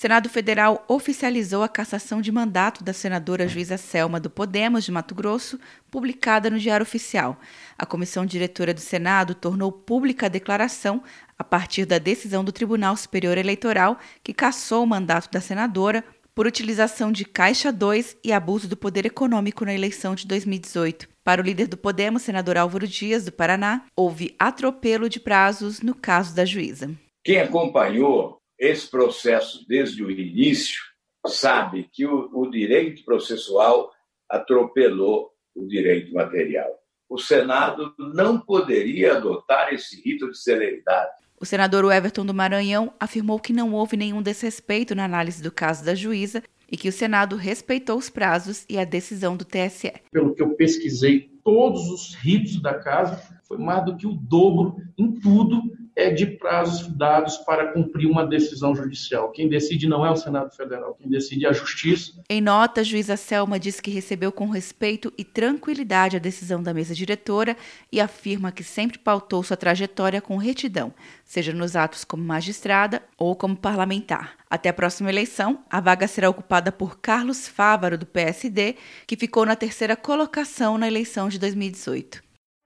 Senado Federal oficializou a cassação de mandato da senadora juíza Selma do Podemos de Mato Grosso, publicada no Diário Oficial. A comissão diretora do Senado tornou pública a declaração a partir da decisão do Tribunal Superior Eleitoral que cassou o mandato da senadora por utilização de Caixa 2 e abuso do poder econômico na eleição de 2018. Para o líder do Podemos, senador Álvaro Dias, do Paraná, houve atropelo de prazos no caso da juíza. Quem acompanhou esse processo desde o início sabe que o, o direito processual atropelou o direito material. O Senado não poderia adotar esse rito de celeridade. O senador Everton do Maranhão afirmou que não houve nenhum desrespeito na análise do caso da juíza e que o Senado respeitou os prazos e a decisão do TSE. Pelo que eu pesquisei, todos os ritos da casa foi mais do que o dobro em tudo é de prazos dados para cumprir uma decisão judicial. Quem decide não é o Senado Federal, quem decide é a Justiça. Em nota, a juíza Selma diz que recebeu com respeito e tranquilidade a decisão da mesa diretora e afirma que sempre pautou sua trajetória com retidão, seja nos atos como magistrada ou como parlamentar. Até a próxima eleição, a vaga será ocupada por Carlos Fávaro, do PSD, que ficou na terceira colocação na eleição de 2018.